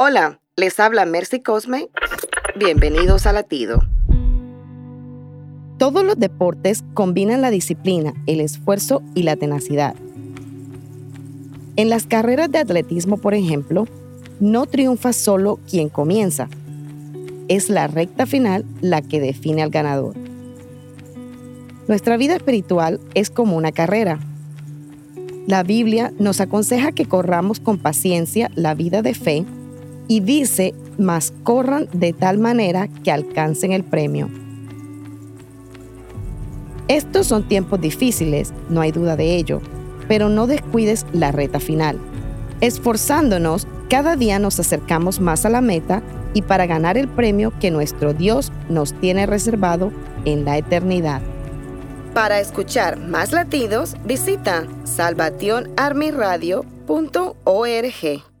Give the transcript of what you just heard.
Hola, les habla Mercy Cosme. Bienvenidos a Latido. Todos los deportes combinan la disciplina, el esfuerzo y la tenacidad. En las carreras de atletismo, por ejemplo, no triunfa solo quien comienza. Es la recta final la que define al ganador. Nuestra vida espiritual es como una carrera. La Biblia nos aconseja que corramos con paciencia la vida de fe y dice, mas corran de tal manera que alcancen el premio. Estos son tiempos difíciles, no hay duda de ello, pero no descuides la reta final. Esforzándonos, cada día nos acercamos más a la meta y para ganar el premio que nuestro Dios nos tiene reservado en la eternidad. Para escuchar más latidos, visita salvationarmyradio.org.